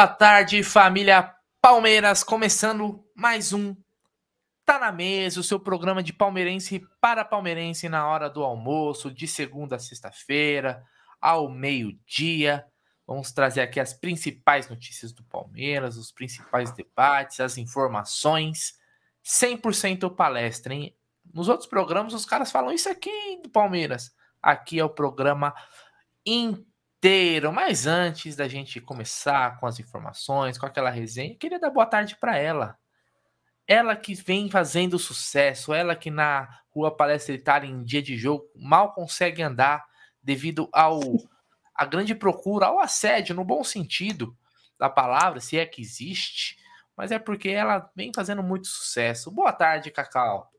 Boa tarde, família Palmeiras, começando mais um Tá na Mesa, o seu programa de palmeirense para palmeirense na hora do almoço, de segunda a sexta-feira, ao meio-dia. Vamos trazer aqui as principais notícias do Palmeiras, os principais debates, as informações. 100% palestra, hein? Nos outros programas os caras falam isso aqui do Palmeiras. Aqui é o programa inteiro inteiro. Mas antes da gente começar com as informações, com aquela resenha, queria dar boa tarde para ela. Ela que vem fazendo sucesso, ela que na Rua Palestra Itália em dia de jogo mal consegue andar devido ao a grande procura, ao assédio no bom sentido da palavra, se é que existe, mas é porque ela vem fazendo muito sucesso. Boa tarde, Cacau.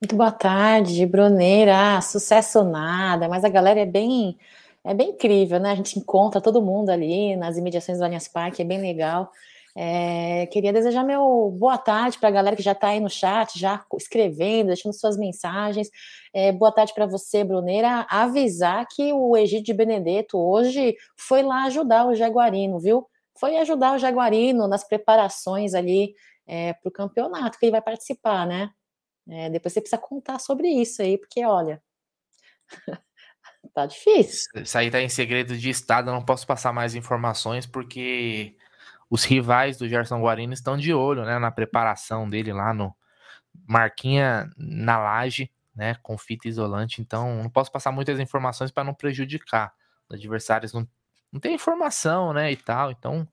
Muito boa tarde, Bruneira. Ah, sucesso nada, mas a galera é bem é bem incrível, né? A gente encontra todo mundo ali nas imediações do Allianz Parque, é bem legal. É, queria desejar meu boa tarde para a galera que já está aí no chat, já escrevendo, deixando suas mensagens. É, boa tarde para você, Bruneira. Avisar que o Egídio de Benedetto hoje foi lá ajudar o Jaguarino, viu? Foi ajudar o Jaguarino nas preparações ali é, para o campeonato que ele vai participar, né? É, depois você precisa contar sobre isso aí, porque olha. Tá difícil. Isso aí tá em segredo de Estado, eu não posso passar mais informações porque os rivais do Gerson Guarino estão de olho, né, na preparação dele lá no Marquinha na laje, né, com fita isolante, então não posso passar muitas informações para não prejudicar. Os adversários não, não tem informação, né, e tal, então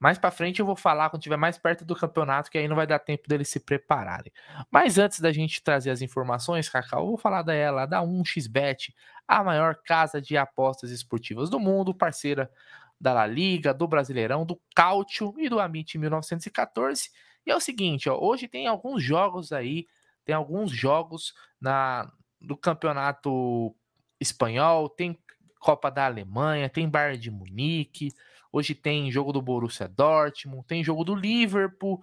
mais para frente eu vou falar quando estiver mais perto do campeonato, que aí não vai dar tempo deles se prepararem. Mas antes da gente trazer as informações, Cacau, eu vou falar dela, da 1xBet, a maior casa de apostas esportivas do mundo, parceira da La Liga, do Brasileirão, do Cautio e do Amit 1914. E é o seguinte, ó, hoje tem alguns jogos aí, tem alguns jogos na do campeonato espanhol, tem Copa da Alemanha, tem Bayern de Munique, Hoje tem jogo do Borussia Dortmund, tem jogo do Liverpool,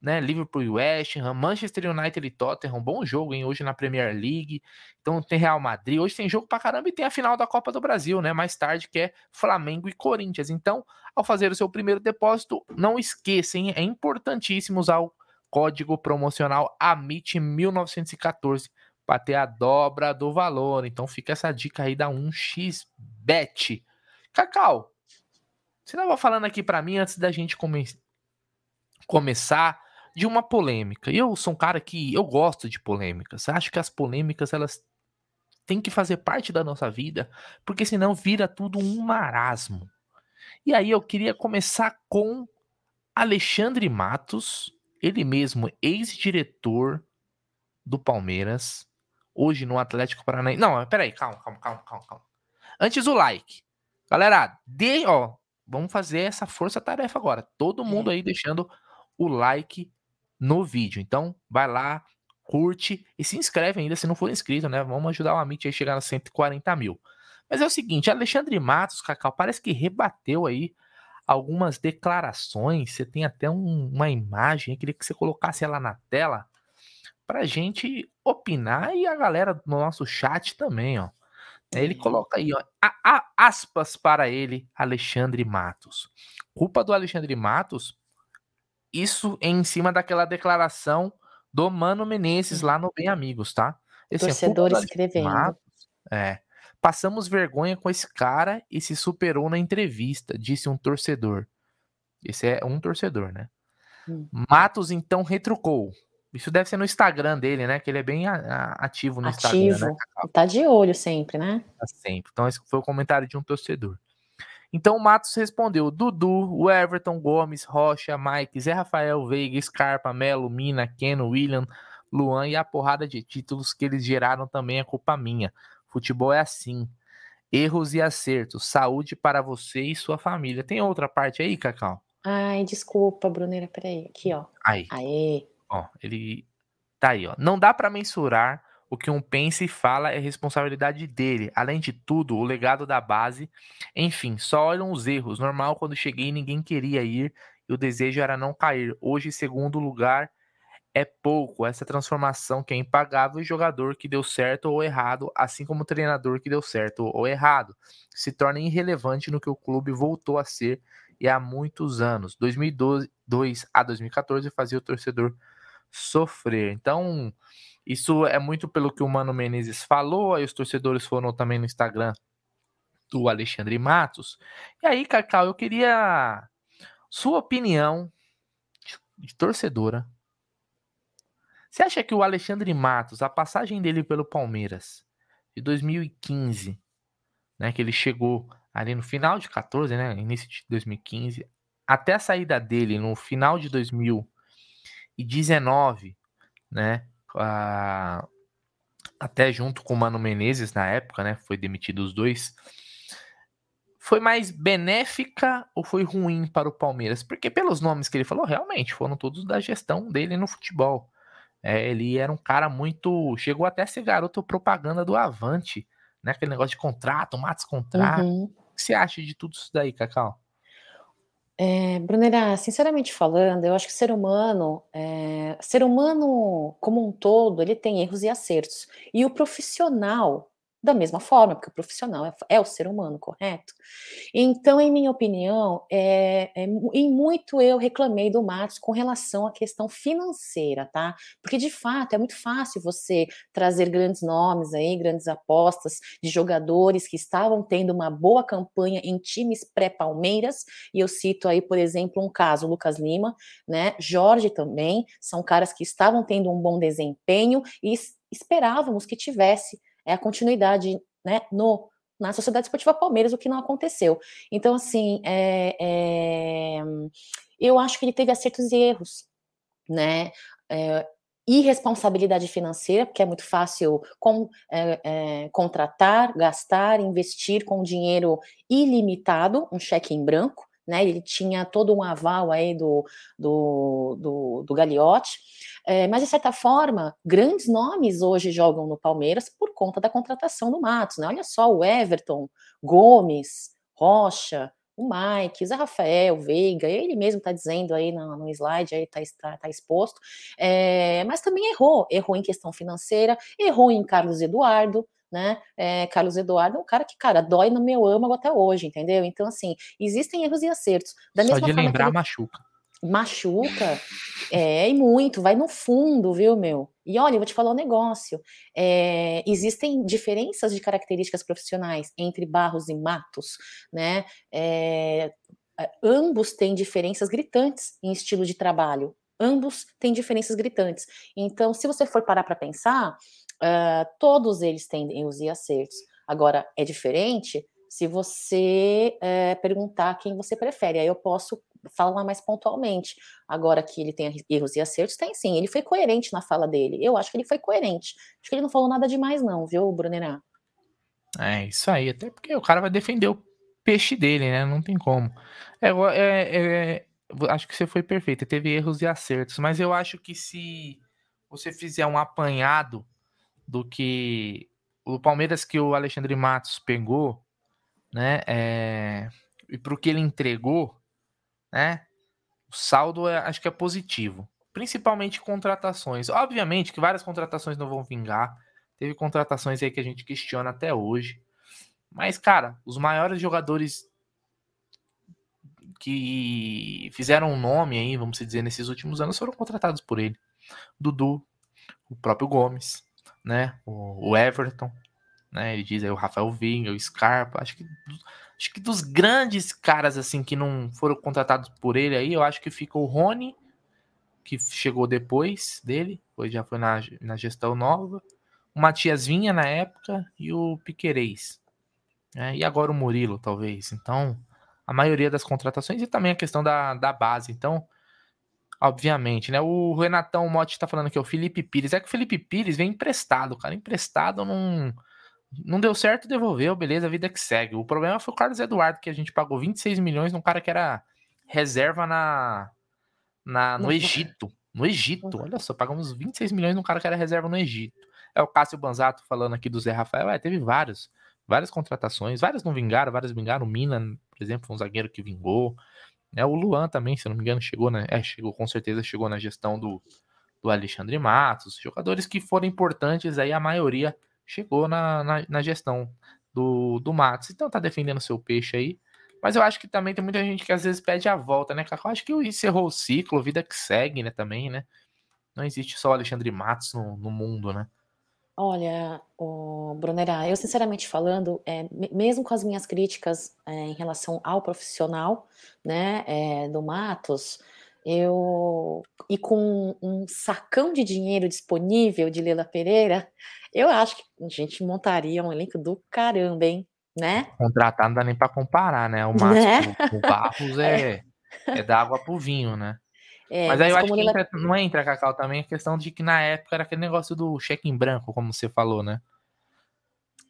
né? Liverpool e West Ham, Manchester United e Tottenham, bom jogo, hein? Hoje na Premier League. Então tem Real Madrid, hoje tem jogo pra caramba e tem a final da Copa do Brasil, né? Mais tarde, que é Flamengo e Corinthians. Então, ao fazer o seu primeiro depósito, não esqueça, hein? É importantíssimo usar o código promocional AMIT1914 para ter a dobra do valor. Então fica essa dica aí da 1xBet. Cacau, você estava falando aqui para mim antes da gente come começar de uma polêmica. Eu sou um cara que eu gosto de polêmicas. Acho que as polêmicas elas têm que fazer parte da nossa vida, porque senão vira tudo um marasmo. E aí eu queria começar com Alexandre Matos, ele mesmo ex-diretor do Palmeiras, hoje no Atlético Paranaense. Não, peraí, calma, calma, calma, calma, calma. Antes o like. Galera, dê, ó, vamos fazer essa força-tarefa agora. Todo mundo aí deixando o like no vídeo. Então, vai lá, curte e se inscreve ainda se não for inscrito, né? Vamos ajudar o Amit a chegar a 140 mil. Mas é o seguinte, Alexandre Matos, Cacau, parece que rebateu aí algumas declarações. Você tem até um, uma imagem, eu queria que você colocasse ela na tela pra gente opinar e a galera do nosso chat também, ó. Ele coloca aí, ó, a, a, aspas para ele, Alexandre Matos. Culpa do Alexandre Matos, isso em cima daquela declaração do Mano Menezes lá no Bem Amigos, tá? Esse Torcedor é escrevendo. Matos, é. Passamos vergonha com esse cara e se superou na entrevista, disse um torcedor. Esse é um torcedor, né? Hum. Matos então retrucou. Isso deve ser no Instagram dele, né? Que ele é bem ativo no ativo. Instagram. Né? Tá de olho sempre, né? Tá sempre. Então, esse foi o comentário de um torcedor. Então o Matos respondeu: Dudu, o Everton, Gomes, Rocha, Mike, Zé Rafael, Veiga, Scarpa, Melo, Mina, Keno, William, Luan e a porrada de títulos que eles geraram também é culpa minha. Futebol é assim. Erros e acertos. Saúde para você e sua família. Tem outra parte aí, Cacau? Ai, desculpa, Brunera, peraí. Aqui, ó. Aí. Aê. Ó, ele tá aí, ó. Não dá para mensurar o que um pensa e fala é responsabilidade dele. Além de tudo, o legado da base. Enfim, só olham os erros. Normal, quando cheguei, ninguém queria ir e o desejo era não cair. Hoje, segundo lugar, é pouco. Essa transformação que é impagável e jogador que deu certo ou errado, assim como treinador que deu certo ou errado, se torna irrelevante no que o clube voltou a ser e há muitos anos. 2002 a 2014 fazia o torcedor sofrer. Então, isso é muito pelo que o Mano Menezes falou, aí os torcedores foram também no Instagram do Alexandre Matos. E aí, Cacau, eu queria sua opinião de torcedora. Você acha que o Alexandre Matos, a passagem dele pelo Palmeiras de 2015, né, que ele chegou ali no final de 14, né, início de 2015, até a saída dele no final de 2019, né, a, até junto com o Mano Menezes na época, né, foi demitido os dois. Foi mais benéfica ou foi ruim para o Palmeiras? Porque pelos nomes que ele falou, realmente foram todos da gestão dele no futebol. É, ele era um cara muito. Chegou até a ser garoto propaganda do Avante, né? Aquele negócio de contrato, matos contrato. Uhum. O que você acha de tudo isso daí, Cacau? É, Brunera, sinceramente falando, eu acho que ser humano, é, ser humano como um todo, ele tem erros e acertos. E o profissional, da mesma forma, porque o profissional é, é, o ser humano, correto? Então, em minha opinião, é, é, em muito eu reclamei do Matos com relação à questão financeira, tá? Porque de fato é muito fácil você trazer grandes nomes aí, grandes apostas de jogadores que estavam tendo uma boa campanha em times pré-Palmeiras, e eu cito aí, por exemplo, um caso, Lucas Lima, né? Jorge também, são caras que estavam tendo um bom desempenho e esperávamos que tivesse é a continuidade né, no, na Sociedade Esportiva Palmeiras, o que não aconteceu. Então, assim, é, é, eu acho que ele teve acertos e erros, né? É, irresponsabilidade financeira, porque é muito fácil com, é, é, contratar, gastar, investir com dinheiro ilimitado, um cheque em branco, né? Ele tinha todo um aval aí do, do, do, do Gagliotti. É, mas, de certa forma, grandes nomes hoje jogam no Palmeiras por conta da contratação do Matos. Né? Olha só o Everton, Gomes, Rocha, o Mike, o Zé Rafael, Veiga, ele mesmo está dizendo aí no, no slide, aí está tá, tá exposto, é, mas também errou, errou em questão financeira, errou em Carlos Eduardo, né? É, Carlos Eduardo é um cara que, cara, dói no meu âmago até hoje, entendeu? Então, assim, existem erros e acertos. Da Só de lembrar, ele... machuca machuca, é, e muito, vai no fundo, viu, meu? E olha, eu vou te falar um negócio: é, existem diferenças de características profissionais entre Barros e Matos, né? É, ambos têm diferenças gritantes em estilo de trabalho. Ambos têm diferenças gritantes. Então, se você for parar para pensar, uh, todos eles têm erros e acertos. Agora, é diferente se você é, perguntar quem você prefere. Aí eu posso falar mais pontualmente. Agora que ele tem erros e acertos, tem sim. Ele foi coerente na fala dele. Eu acho que ele foi coerente. Acho que ele não falou nada demais, não, viu, Brunerá? É, isso aí. Até porque o cara vai defender o peixe dele, né? Não tem como. É, é, é, acho que você foi perfeito. Teve erros e acertos. Mas eu acho que se você fizer um apanhado do que o Palmeiras que o Alexandre Matos pegou né? É, e para o que ele entregou, né? O saldo é, acho que é positivo, principalmente contratações. Obviamente que várias contratações não vão vingar. Teve contratações aí que a gente questiona até hoje. Mas, cara, os maiores jogadores que fizeram um nome aí, vamos dizer, nesses últimos anos foram contratados por ele. Dudu, o próprio Gomes, né? O, Everton, né? Ele diz aí o Rafael Vinga, o Scarpa, acho que acho que dos grandes caras assim que não foram contratados por ele aí, eu acho que fica o Rony, que chegou depois dele, pois já foi na, na gestão nova, o Matias Vinha na época e o Piquerez. Né? E agora o Murilo, talvez. Então, a maioria das contratações e também a questão da, da base. Então, obviamente, né? O Renatão Motti tá falando aqui, o Felipe Pires. É que o Felipe Pires vem emprestado, cara. Emprestado num. Não deu certo, devolveu, beleza, a vida que segue. O problema foi o Carlos Eduardo, que a gente pagou 26 milhões num cara que era reserva na, na no Egito. No Egito, olha só, pagamos 26 milhões num cara que era reserva no Egito. É o Cássio Banzato falando aqui do Zé Rafael. É, teve vários, várias contratações, várias não vingaram, várias vingaram. O Mina, por exemplo, foi um zagueiro que vingou. É, o Luan também, se não me engano, chegou, né? É, chegou, com certeza chegou na gestão do, do Alexandre Matos. Jogadores que foram importantes aí, a maioria chegou na, na, na gestão do, do Matos. Então tá defendendo seu peixe aí. Mas eu acho que também tem muita gente que às vezes pede a volta, né, Cacau? Acho que encerrou o ciclo, vida que segue, né, também, né? Não existe só Alexandre Matos no, no mundo, né? Olha, o Brunera, eu sinceramente falando, é, mesmo com as minhas críticas é, em relação ao profissional, né, é, do Matos, eu e com um sacão de dinheiro disponível de Leila Pereira, eu acho que a gente montaria um elenco do caramba, hein? Né? Contratar não dá nem para comparar, né? O Márcio, né? o, Barros é, é. é da água pro vinho, né? É, mas aí eu acho que entra, não entra, Cacau, também a questão de que na época era aquele negócio do cheque em branco, como você falou, né?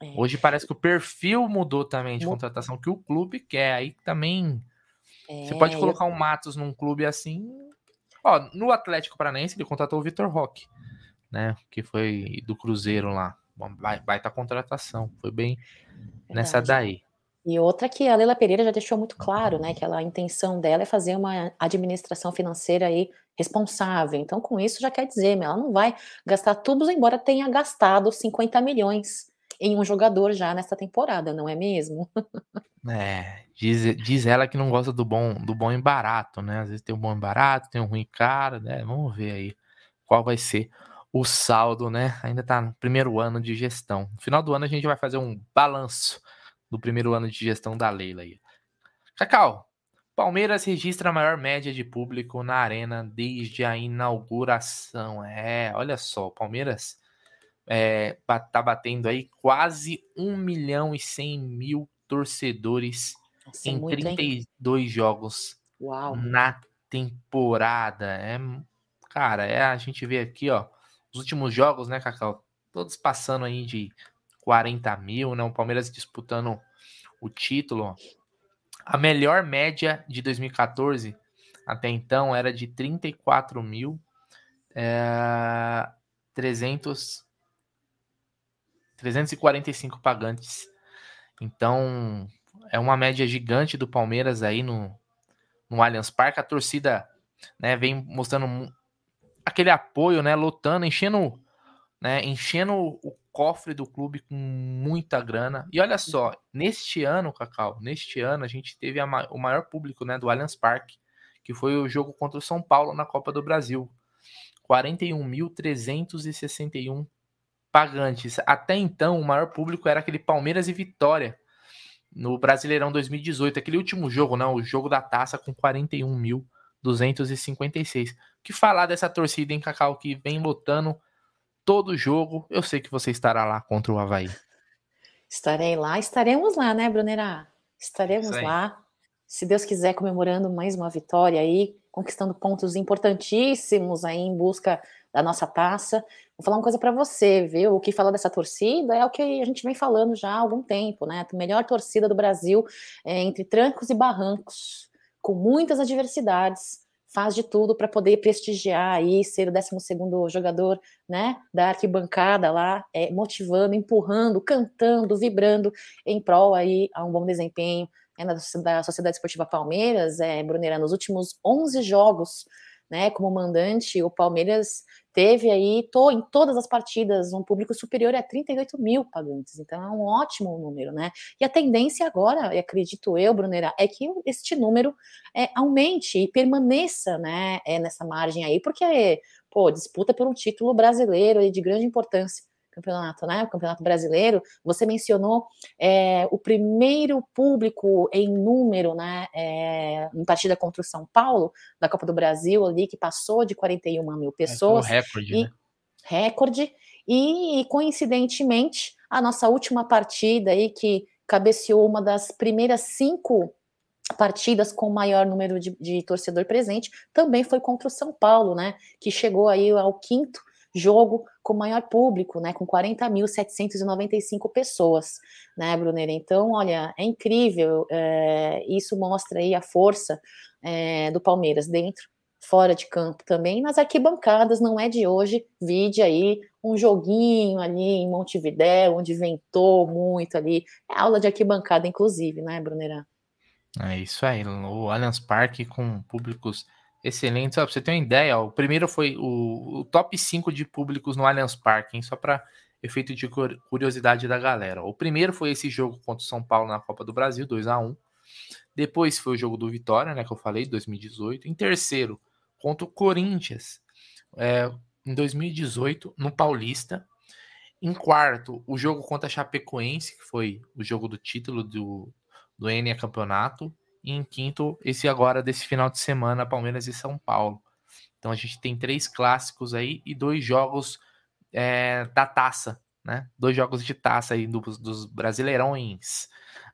É. Hoje parece que o perfil mudou também de contratação que o clube quer. Aí também. É, você pode colocar eu... um Matos num clube assim. Ó, no Atlético Paranaense ele contratou o Vitor Roque, né? Que foi do Cruzeiro lá. Baita contratação. Foi bem Verdade. nessa daí. E outra que a Leila Pereira já deixou muito claro, né, que ela, a intenção dela é fazer uma administração financeira aí responsável. Então, com isso já quer dizer, ela não vai gastar tudo, embora tenha gastado 50 milhões em um jogador já nessa temporada, não é mesmo? É, diz, diz ela que não gosta do bom, do bom e barato, né? Às vezes tem um bom e barato, tem um ruim caro, né? Vamos ver aí qual vai ser o saldo, né? Ainda tá no primeiro ano de gestão. No final do ano a gente vai fazer um balanço do primeiro ano de gestão da Leila aí. Cacau, Palmeiras registra a maior média de público na arena desde a inauguração. É, olha só, Palmeiras é, tá batendo aí quase 1 milhão e 100 mil torcedores Nossa, em muito, 32 hein? jogos Uau. na temporada. É, cara, é, a gente vê aqui, ó, os últimos jogos, né, Cacau? Todos passando aí de 40 mil, né? O Palmeiras disputando o título. A melhor média de 2014 até então era de 34 mil é, 300, 345 pagantes. Então é uma média gigante do Palmeiras aí no, no Allianz Parque. A torcida né, vem mostrando aquele apoio, né, lotando, enchendo, né, enchendo o cofre do clube com muita grana. E olha só, neste ano, Cacau, neste ano a gente teve a, o maior público né, do Allianz Parque, que foi o jogo contra o São Paulo na Copa do Brasil. 41.361 pagantes. Até então, o maior público era aquele Palmeiras e Vitória no Brasileirão 2018, aquele último jogo, né, o jogo da taça com 41.256. O que falar dessa torcida em Cacau que vem lutando todo jogo. Eu sei que você estará lá contra o Havaí. Estarei lá, estaremos lá, né, Brunera? Estaremos lá, se Deus quiser, comemorando mais uma vitória aí, conquistando pontos importantíssimos aí em busca da nossa taça. Vou falar uma coisa para você, viu? O que fala dessa torcida é o que a gente vem falando já há algum tempo, né? A melhor torcida do Brasil é, entre trancos e barrancos, com muitas adversidades, faz de tudo para poder prestigiar aí, ser o 12 jogador né, da arquibancada lá, é, motivando, empurrando, cantando, vibrando em prol aí a um bom desempenho é, da, da Sociedade Esportiva Palmeiras, é, Brunera, nos últimos 11 jogos né, como mandante, o Palmeiras teve aí to, em todas as partidas um público superior a 38 mil pagantes, então é um ótimo número, né? E a tendência agora, acredito eu, Brunera, é que este número é, aumente e permaneça, né, é, nessa margem aí, porque, pô, disputa por um título brasileiro de grande importância campeonato, né? O campeonato brasileiro. Você mencionou é, o primeiro público em número, né? É, em partida contra o São Paulo da Copa do Brasil ali que passou de 41 mil é, pessoas. É, recorde, e, né? Recorde. E coincidentemente a nossa última partida aí que cabeceou uma das primeiras cinco partidas com maior número de, de torcedor presente também foi contra o São Paulo, né? Que chegou aí ao quinto jogo com maior público, né, com 40.795 pessoas, né, Brunner? Então, olha, é incrível, é, isso mostra aí a força é, do Palmeiras dentro, fora de campo também, nas arquibancadas, não é de hoje, vide aí um joguinho ali em Montevidéu, onde ventou muito ali, é aula de arquibancada, inclusive, né, Brunerá? É isso aí, o Allianz Parque com públicos Excelente. Só pra você ter uma ideia, ó, o primeiro foi o, o, top 5 de públicos no Allianz Parque? Só para efeito de curiosidade da galera. O primeiro foi esse jogo contra o São Paulo na Copa do Brasil, 2 a 1 Depois foi o jogo do Vitória, né, que eu falei, 2018. Em terceiro, contra o Corinthians, é, em 2018, no Paulista. Em quarto, o jogo contra a Chapecoense, que foi o jogo do título do, do Enia Campeonato. E em quinto, esse agora desse final de semana, Palmeiras e São Paulo. Então a gente tem três clássicos aí e dois jogos é, da taça, né? Dois jogos de taça aí dos, dos Brasileirões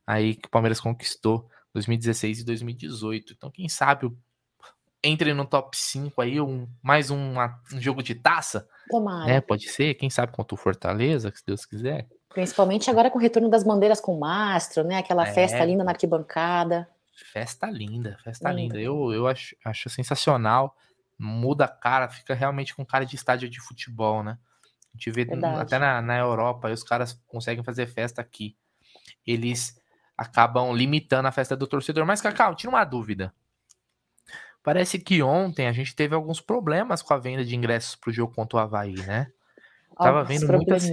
aí que o Palmeiras conquistou 2016 e 2018. Então, quem sabe entre no top 5 aí, um, mais um, um jogo de taça. Tomara. Né? Pode ser, quem sabe contra o Fortaleza, se Deus quiser. Principalmente agora com o retorno das bandeiras com o mastro, né? Aquela é, festa linda na arquibancada. Festa linda, festa linda. linda. Eu, eu acho, acho sensacional. Muda a cara, fica realmente com cara de estádio de futebol, né? A gente vê Verdade. até na, na Europa, os caras conseguem fazer festa aqui. Eles acabam limitando a festa do torcedor. Mas, Cacau, tira uma dúvida. Parece que ontem a gente teve alguns problemas com a venda de ingressos para o jogo contra o Havaí, né? Tava vendo muitas,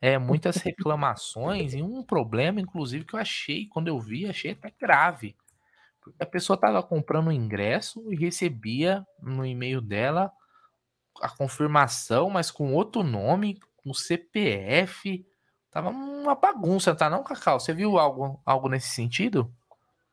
é, muitas reclamações e um problema, inclusive, que eu achei, quando eu vi, achei até grave. Porque a pessoa tava comprando o ingresso e recebia no e-mail dela a confirmação, mas com outro nome, com CPF, Tava uma bagunça, tá não, Cacau? Você viu algo, algo nesse sentido?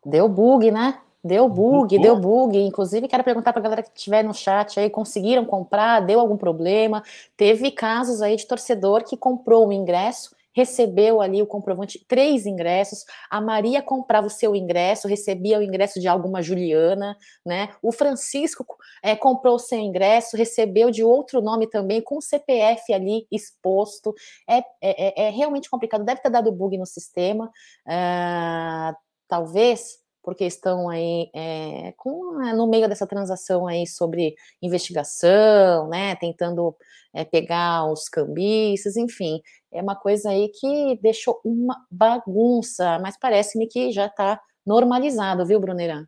Deu bug, né? Deu bug, deu bug. Inclusive, quero perguntar para a galera que estiver no chat aí, conseguiram comprar? Deu algum problema? Teve casos aí de torcedor que comprou o ingresso recebeu ali o comprovante, três ingressos. A Maria comprava o seu ingresso, recebia o ingresso de alguma Juliana, né? O Francisco é, comprou o seu ingresso, recebeu de outro nome também, com o CPF ali exposto. É, é, é, é realmente complicado, deve ter dado bug no sistema. Uh, talvez porque estão aí é, com, é, no meio dessa transação aí sobre investigação, né, tentando é, pegar os cambistas, enfim, é uma coisa aí que deixou uma bagunça, mas parece-me que já está normalizado, viu, Brunerã?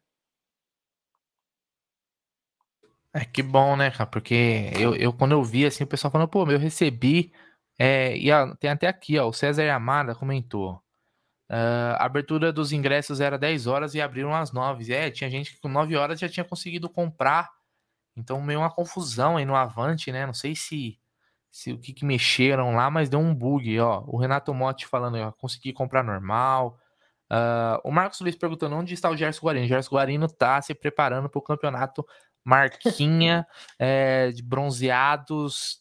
É que bom, né, cara? Porque eu, eu quando eu vi assim, o pessoal falando, pô, eu recebi. É, e tem até aqui, ó, o César Yamada comentou. Uh, a abertura dos ingressos era 10 horas e abriram às 9. É, tinha gente que com 9 horas já tinha conseguido comprar. Então, meio uma confusão aí no Avante, né? Não sei se, se o que, que mexeram lá, mas deu um bug, ó. O Renato Motti falando, ó, consegui comprar normal. Uh, o Marcos Luiz perguntando onde está o Gerson Guarino. O Gerson Guarino tá se preparando para o campeonato Marquinha é, de bronzeados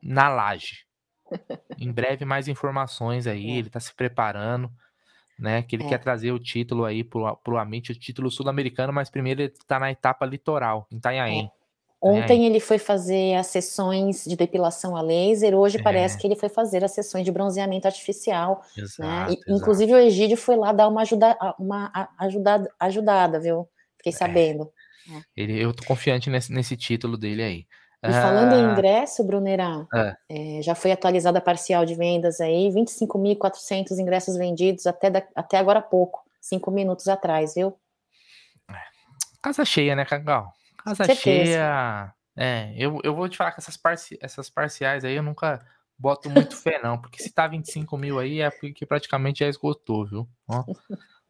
na laje. Em breve, mais informações aí. Ele está se preparando né? Que ele é. quer trazer o título aí pro, pro Amit, o título sul-americano, mas primeiro ele tá na etapa litoral, em Itanhaém. É. Ontem ele foi fazer as sessões de depilação a laser, hoje é. parece que ele foi fazer as sessões de bronzeamento artificial. Né, exato, né? E, exato. Inclusive o Egídio foi lá dar uma, ajuda, uma ajudada, ajudada, viu? Fiquei é. sabendo. É. Ele, eu tô confiante nesse, nesse título dele aí. E falando em ah. ingresso, Brunerá, é. É, já foi atualizada a parcial de vendas aí, 25.400 ingressos vendidos até, da, até agora há pouco, cinco minutos atrás, viu? É. Casa cheia, né, Cacau? Casa Certeza. cheia. É, eu, eu vou te falar que essas, parci essas parciais aí eu nunca boto muito fé, não, porque se tá 25 mil aí é porque praticamente já esgotou, viu? Ó.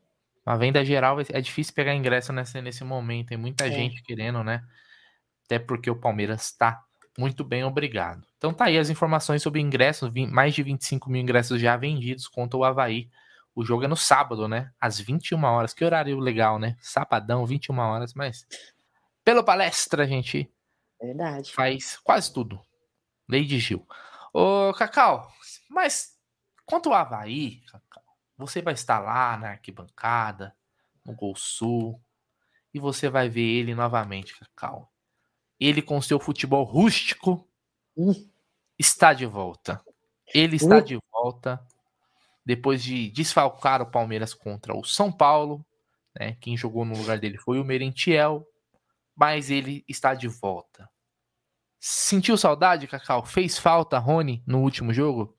A venda geral é difícil pegar ingresso nesse, nesse momento, tem muita é. gente querendo, né? Até porque o Palmeiras está muito bem, obrigado. Então tá aí as informações sobre ingressos, mais de 25 mil ingressos já vendidos contra o Havaí. O jogo é no sábado, né? Às 21 horas. Que horário legal, né? Sabadão, 21 horas, mas pela palestra, a gente Verdade. faz quase tudo. Lady Gil. Ô, Cacau, mas quanto ao Havaí, Cacau, você vai estar lá na arquibancada, no Gol Sul, e você vai ver ele novamente, Cacau ele com seu futebol rústico uh. está de volta. Ele está uh. de volta depois de desfalcar o Palmeiras contra o São Paulo. Né? Quem jogou no lugar dele foi o Merentiel, mas ele está de volta. Sentiu saudade, Cacau? Fez falta, Rony, no último jogo?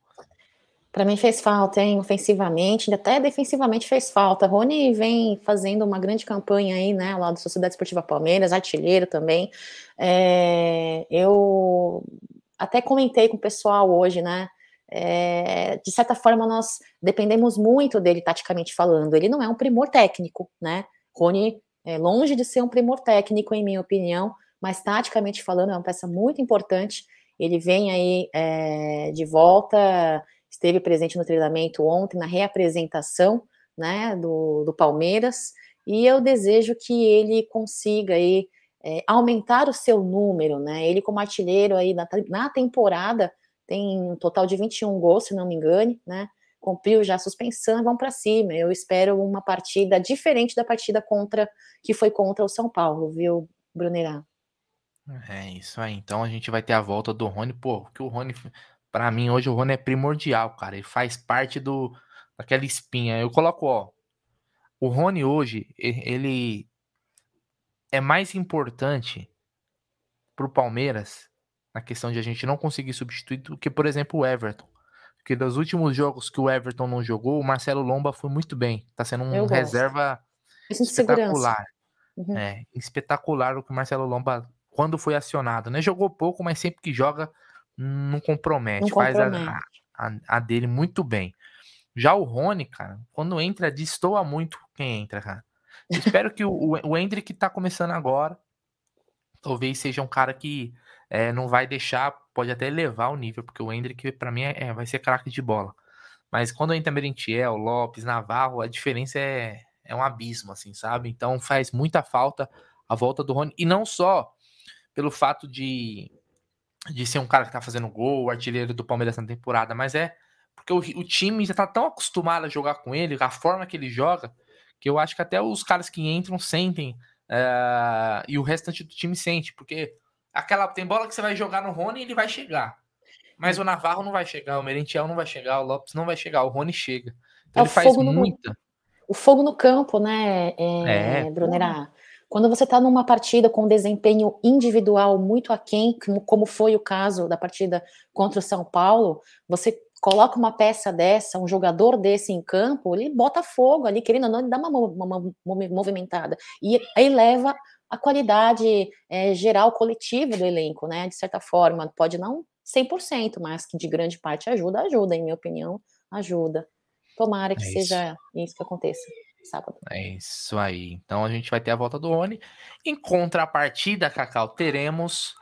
Para mim fez falta, hein? Ofensivamente, até defensivamente fez falta. Rony vem fazendo uma grande campanha aí, né? Lá da Sociedade Esportiva Palmeiras, artilheiro também. É, eu até comentei com o pessoal hoje, né? é, de certa forma, nós dependemos muito dele, taticamente falando. Ele não é um primor técnico, né? Rony é longe de ser um primor técnico, em minha opinião, mas taticamente falando, é uma peça muito importante. Ele vem aí é, de volta, esteve presente no treinamento ontem, na reapresentação né, do, do Palmeiras, e eu desejo que ele consiga aí, é, aumentar o seu número, né? Ele, como artilheiro aí na, na temporada, tem um total de 21 gols, se não me engane, né? Cumpriu já a suspensão, vão para cima. Eu espero uma partida diferente da partida contra que foi contra o São Paulo, viu, Brunerá? É isso aí. Então a gente vai ter a volta do Rony, pô, que o Rony, para mim hoje o Rony é primordial, cara. Ele faz parte do daquela espinha. Eu coloco, ó, o Rony hoje, ele é mais importante pro Palmeiras na questão de a gente não conseguir substituir do que, por exemplo, o Everton. Porque dos últimos jogos que o Everton não jogou, o Marcelo Lomba foi muito bem. Tá sendo um reserva espetacular. Uhum. É, espetacular o que o Marcelo Lomba, quando foi acionado, né? Jogou pouco, mas sempre que joga, não compromete. Não faz compromete. A, a, a, dele muito bem. Já o Rony, cara, quando entra, destoa muito quem entra, cara. espero que o, o Hendrick tá começando agora. Talvez seja um cara que é, não vai deixar, pode até elevar o nível, porque o Hendrick, para mim, é, vai ser craque de bola. Mas quando entra Merentiel, Lopes, Navarro, a diferença é, é um abismo, assim, sabe? Então faz muita falta a volta do Rony. E não só pelo fato de, de ser um cara que tá fazendo gol, o artilheiro do Palmeiras na temporada, mas é porque o, o time já tá tão acostumado a jogar com ele, a forma que ele joga, que eu acho que até os caras que entram sentem uh, e o restante do time sente, porque aquela tem bola que você vai jogar no Rony e ele vai chegar. Mas o Navarro não vai chegar, o Merentiel não vai chegar, o Lopes não vai chegar, o Rony chega. Então é ele faz muita. No, o fogo no campo, né, é, é Brunerá? Quando você está numa partida com desempenho individual muito aquém, como foi o caso da partida contra o São Paulo, você coloca uma peça dessa, um jogador desse em campo, ele bota fogo ali, querendo ou não, ele dá uma, uma, uma movimentada. E aí leva a qualidade é, geral coletiva do elenco, né? De certa forma, pode não 100%, mas que de grande parte ajuda, ajuda, em minha opinião, ajuda. Tomara que é seja isso que aconteça sábado. É isso aí. Então a gente vai ter a volta do Oni. Em contrapartida, Cacau, teremos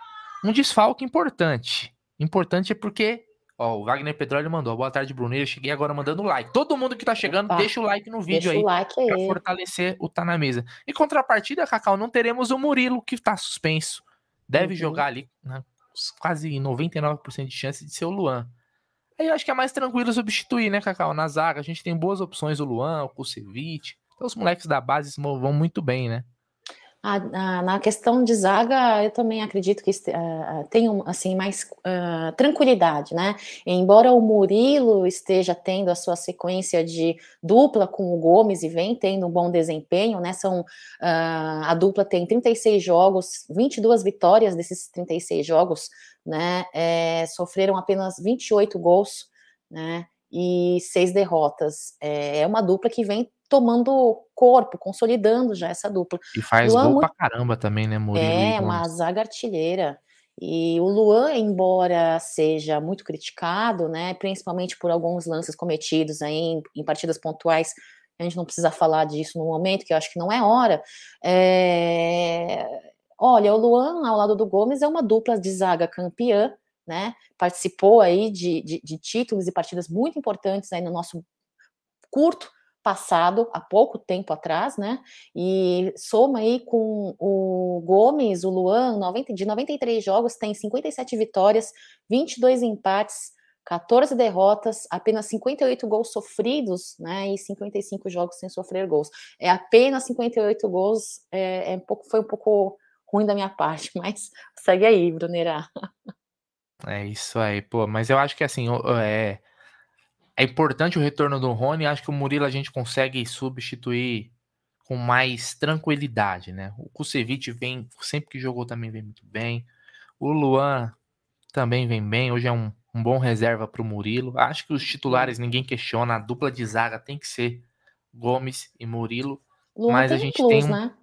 um desfalque importante. Importante é porque Ó, o Wagner Petróleo mandou. Boa tarde, Bruno. Eu cheguei agora mandando like. Todo mundo que tá chegando, Opa, deixa o like no vídeo aí. O like aí. Pra fortalecer o Tá na Mesa. Em contrapartida, Cacau, não teremos o Murilo, que tá suspenso. Deve uhum. jogar ali, né, quase 99% de chance de ser o Luan. Aí eu acho que é mais tranquilo substituir, né, Cacau? Na zaga, a gente tem boas opções, o Luan, o Kusevich. Então os moleques da base vão muito bem, né? A, a, na questão de zaga, eu também acredito que uh, assim mais uh, tranquilidade, né? Embora o Murilo esteja tendo a sua sequência de dupla com o Gomes e vem tendo um bom desempenho, né? São uh, a dupla tem 36 jogos, 22 vitórias desses 36 jogos, né? É, sofreram apenas 28 gols, né? E seis derrotas. É, é uma dupla que vem tomando corpo, consolidando já essa dupla. E faz Luan, gol pra caramba também, né, Murilo? É, uma zaga artilheira. E o Luan, embora seja muito criticado, né, principalmente por alguns lances cometidos aí em, em partidas pontuais, a gente não precisa falar disso no momento, que eu acho que não é hora. É... Olha, o Luan, ao lado do Gomes, é uma dupla de zaga campeã, né? Participou aí de, de, de títulos e partidas muito importantes aí no nosso curto passado, há pouco tempo atrás, né? E soma aí com o Gomes, o Luan, 90, de 93 jogos, tem 57 vitórias, 22 empates, 14 derrotas, apenas 58 gols sofridos, né? E 55 jogos sem sofrer gols. É apenas 58 gols, é, é um pouco, foi um pouco ruim da minha parte, mas segue aí, Brunerá. É isso aí, pô. Mas eu acho que assim, é, é importante o retorno do Rony. Acho que o Murilo a gente consegue substituir com mais tranquilidade, né? O Kusevich vem, sempre que jogou também vem muito bem. O Luan também vem bem. Hoje é um, um bom reserva para o Murilo. Acho que os titulares ninguém questiona. A dupla de zaga tem que ser Gomes e Murilo. Luan mas a gente plus, tem. Um... Né?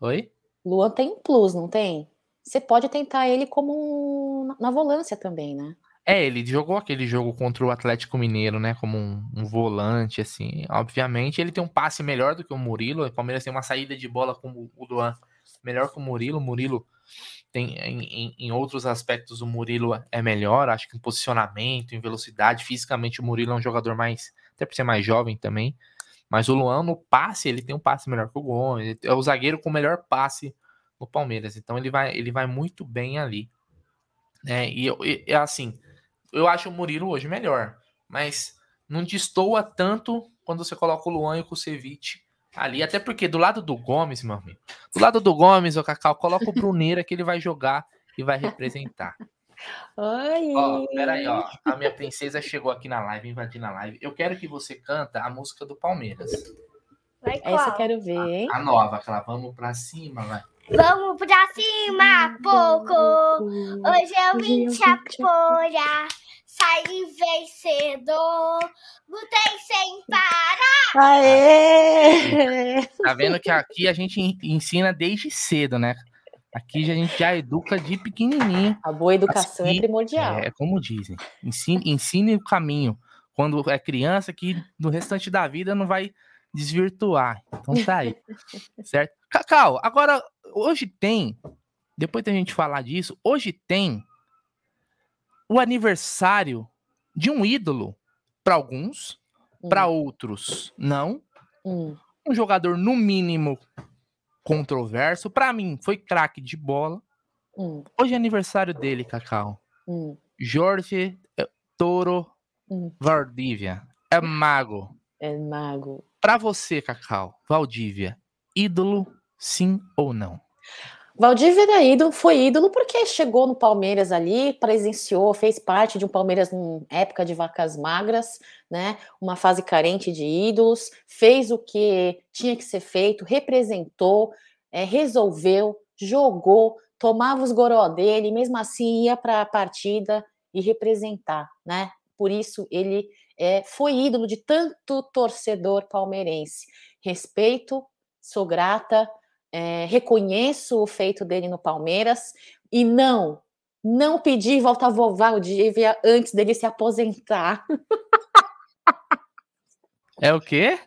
Oi? Luan tem um plus, não tem? Você pode tentar ele como na volância também, né? É, ele jogou aquele jogo contra o Atlético Mineiro, né? Como um, um, volante, assim. Obviamente, ele tem um passe melhor do que o Murilo. O Palmeiras tem uma saída de bola com o Luan melhor que o Murilo. O Murilo tem em, em, outros aspectos o Murilo é melhor, acho que em posicionamento, em velocidade, fisicamente o Murilo é um jogador mais, até por ser mais jovem também. Mas o Luan no passe, ele tem um passe melhor que o Gomes, é o zagueiro com o melhor passe no Palmeiras. Então ele vai, ele vai muito bem ali. É, e, e assim, eu acho o Murilo hoje melhor, mas não destoa tanto quando você coloca o Luan e o Kusevich ali, até porque do lado do Gomes, meu amigo, do lado do Gomes, o Cacau, coloca o Bruneira que ele vai jogar e vai representar. Oi. Ó, peraí, ó. A minha princesa chegou aqui na live, invadindo a live. Eu quero que você canta a música do Palmeiras. Vai Essa eu quero ver, hein? A, a nova, aquela vamos pra cima, vai. Vamos pra cima, pouco. Hoje eu vim te apoiar. Sai vencedor. Lutei sem parar. Aê! Tá vendo que aqui a gente ensina desde cedo, né? Aqui a gente já educa de pequenininho. A boa educação assim, é primordial. É, como dizem. Ensine, ensine o caminho. Quando é criança, que no restante da vida não vai desvirtuar. Então tá aí. certo? Cacau, agora, hoje tem, depois da gente falar disso, hoje tem o aniversário de um ídolo para alguns, hum. para outros não. Hum. Um jogador no mínimo controverso, para mim foi craque de bola. Hum. Hoje é aniversário dele, Cacau. Hum. Jorge Toro hum. Valdívia. É mago. É mago. Para você, Cacau, Valdívia, ídolo sim ou não? Valdívia era ídolo, foi ídolo porque chegou no Palmeiras ali, presenciou, fez parte de um Palmeiras em época de vacas magras, né? Uma fase carente de ídolos, fez o que tinha que ser feito, representou, é, resolveu, jogou, tomava os goró dele, mesmo assim ia para a partida e representar, né? Por isso ele é, foi ídolo de tanto torcedor palmeirense. Respeito, sou grata, é, reconheço o feito dele no Palmeiras e não, não pedi volta a Valdívia antes dele se aposentar. É o quê?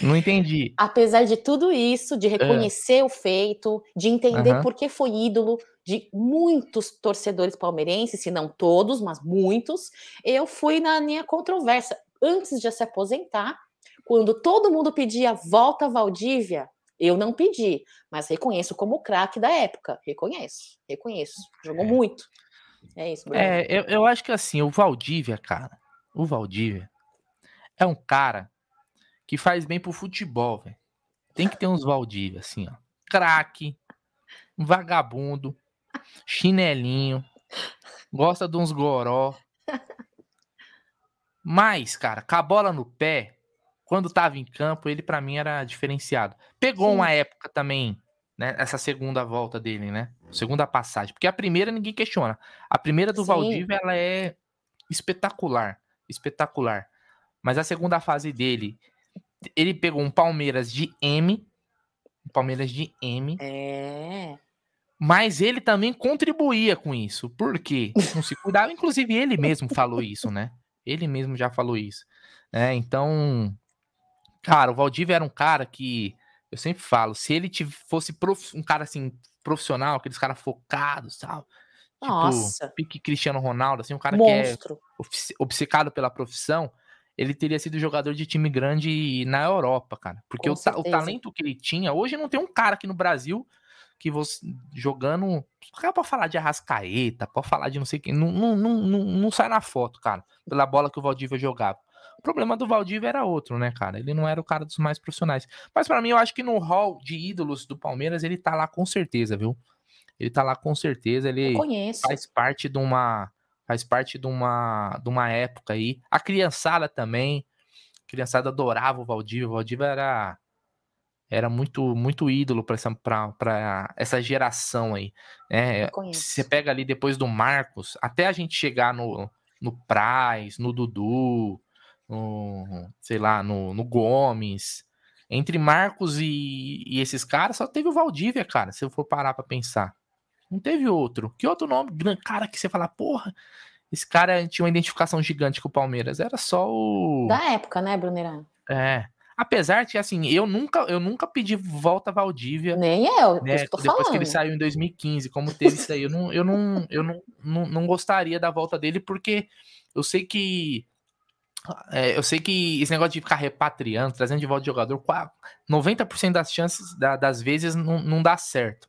Não entendi. Apesar de tudo isso, de reconhecer é. o feito, de entender uhum. por que foi ídolo de muitos torcedores palmeirenses, se não todos, mas muitos, eu fui na minha controvérsia. Antes de se aposentar, quando todo mundo pedia volta Valdívia, eu não pedi, mas reconheço como craque da época. Reconheço, reconheço. Jogou é. muito. É isso, Bruno. É, eu, eu acho que assim, o Valdívia, cara, o Valdívia é um cara que faz bem pro futebol, velho. Tem que ter uns Valdívia, assim, ó. Craque, vagabundo, chinelinho, gosta de uns goró. Mas, cara, com a bola no pé, quando tava em campo, ele para mim era diferenciado. Pegou Sim. uma época também, né? Essa segunda volta dele, né? Segunda passagem. Porque a primeira ninguém questiona. A primeira do Sim. Valdívia, ela é espetacular. Espetacular. Mas a segunda fase dele, ele pegou um Palmeiras de M. Um Palmeiras de M. É. Mas ele também contribuía com isso. Por quê? Não se cuidava. Inclusive, ele mesmo falou isso, né? Ele mesmo já falou isso. É, então, Cara, o Valdívia era um cara que eu sempre falo, se ele fosse prof, um cara assim, profissional, aqueles caras focados, tal. Tipo, Nossa. pique Cristiano Ronaldo, assim, um cara Monstro. que é obcecado pela profissão, ele teria sido jogador de time grande na Europa, cara. Porque o, o, talento que ele tinha, hoje não tem um cara aqui no Brasil que você jogando. Pode falar de Arrascaeta, pode falar de não sei quem. Não, não, não, não sai na foto, cara, pela bola que o Valdívia jogava. O problema do Valdívia era outro, né, cara? Ele não era o cara dos mais profissionais. Mas para mim, eu acho que no hall de ídolos do Palmeiras, ele tá lá com certeza, viu? Ele tá lá com certeza. Ele faz parte de uma. Faz parte de uma, de uma época aí. A criançada também. A criançada adorava o Valdívia. O Valdívia era era muito muito ídolo para essa, pra, essa geração aí. Né? Você pega ali depois do Marcos, até a gente chegar no, no Praz, no Dudu, no, sei lá, no, no Gomes. Entre Marcos e, e, esses caras, só teve o Valdívia, cara, se eu for parar pra pensar. Não teve outro. Que outro nome, cara, que você fala, porra, Esse cara tinha uma identificação gigante com o Palmeiras. Era só o. Da época, né, Brunerá? É. Apesar de, assim, eu nunca, eu nunca pedi volta a Valdívia. Nem eu, né, que depois falando. que ele saiu em 2015, como teve isso aí. Eu não, eu não, eu não, não, não gostaria da volta dele, porque eu sei que. É, eu sei que esse negócio de ficar repatriando, trazendo de volta jogador, 90% das chances, da, das vezes, não, não dá certo.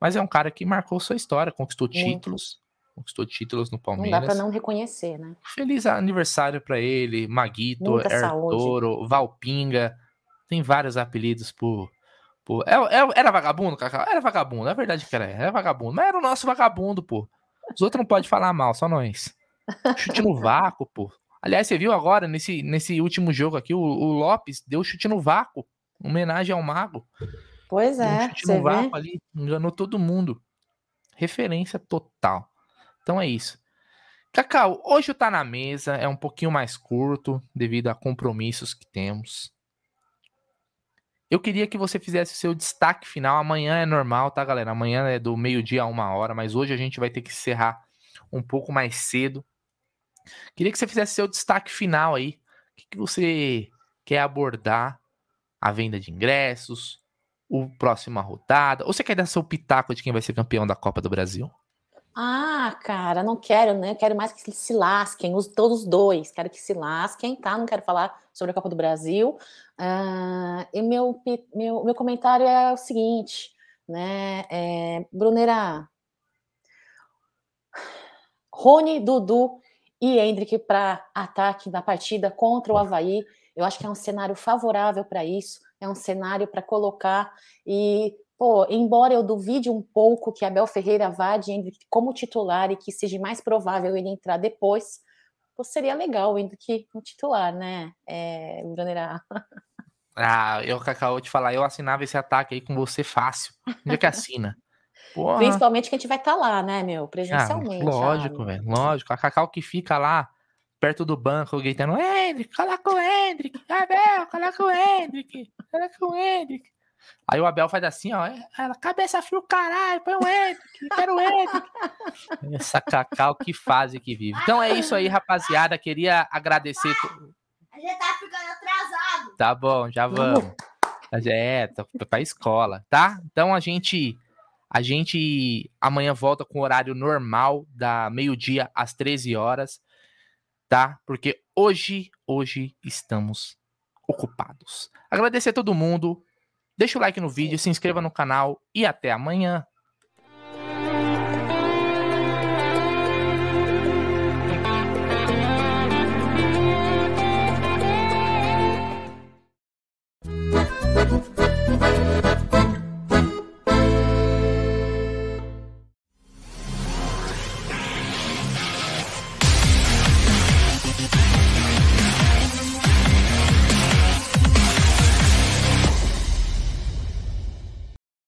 Mas é um cara que marcou sua história, conquistou Muito. títulos, conquistou títulos no Não Palmeiras. dá pra não reconhecer, né? Feliz aniversário pra ele, Maguito. Ertoro, Valpinga. Tem vários apelidos por. por... É- é- era vagabundo, Cacau? Era vagabundo, é verdade que era. Era vagabundo. Mas era o nosso vagabundo, pô. Os outros não podem falar mal, só nós. Chute no vácuo, pô. Aliás, você viu agora, nesse, nesse último jogo aqui, o, o Lopes deu chute no vácuo. Homenagem ao Mago. Pois Deu um é, chute você no vácuo vê? ali, enganou todo mundo. Referência total. Então é isso. Cacau, hoje o Tá na Mesa é um pouquinho mais curto devido a compromissos que temos. Eu queria que você fizesse o seu destaque final. Amanhã é normal, tá, galera? Amanhã é do meio-dia a uma hora, mas hoje a gente vai ter que encerrar um pouco mais cedo. Queria que você fizesse seu destaque final aí. O que, que você quer abordar? A venda de ingressos, o próxima rodada? Ou você quer dar seu pitaco de quem vai ser campeão da Copa do Brasil? Ah, cara, não quero, né? Quero mais que se lasquem, os, todos os dois. Quero que se lasquem, tá? Não quero falar sobre a Copa do Brasil. Ah, e meu, meu, meu comentário é o seguinte, né? É, Brunera, Rony, Dudu e Hendrick para ataque na partida contra o Havaí. Eu acho que é um cenário favorável para isso. É um cenário para colocar e Pô, embora eu duvide um pouco que Abel Ferreira vá de Hendrick como titular e que seja mais provável ele entrar depois, pô, seria legal o Hendrick no titular, né, é, Brunerá? Ah, eu, Cacau, te falar, eu assinava esse ataque aí com você fácil. Onde é que assina? Porra. Principalmente que a gente vai estar lá, né, meu, Ah, presencialmente. lógico, sabe? velho, lógico. A Cacau que fica lá perto do banco gritando: Hendrick, coloca o Hendrick, Abel, coloca o Hendrick, coloca o Hendrick. Aí o Abel faz assim, ó, ela, cabeça frio, caralho, põe o Hendrick, quero o Hendrick. Essa Cacau que fase que vive. Então é isso aí, rapaziada. Queria agradecer. A gente tá ficando atrasado. Tá bom, já vamos. É, tá pra escola, tá? Então a gente a gente amanhã volta com o horário normal da meio-dia às 13 horas, tá? Porque hoje, hoje estamos ocupados. Agradecer a todo mundo. Deixa o like no vídeo, se inscreva no canal e até amanhã.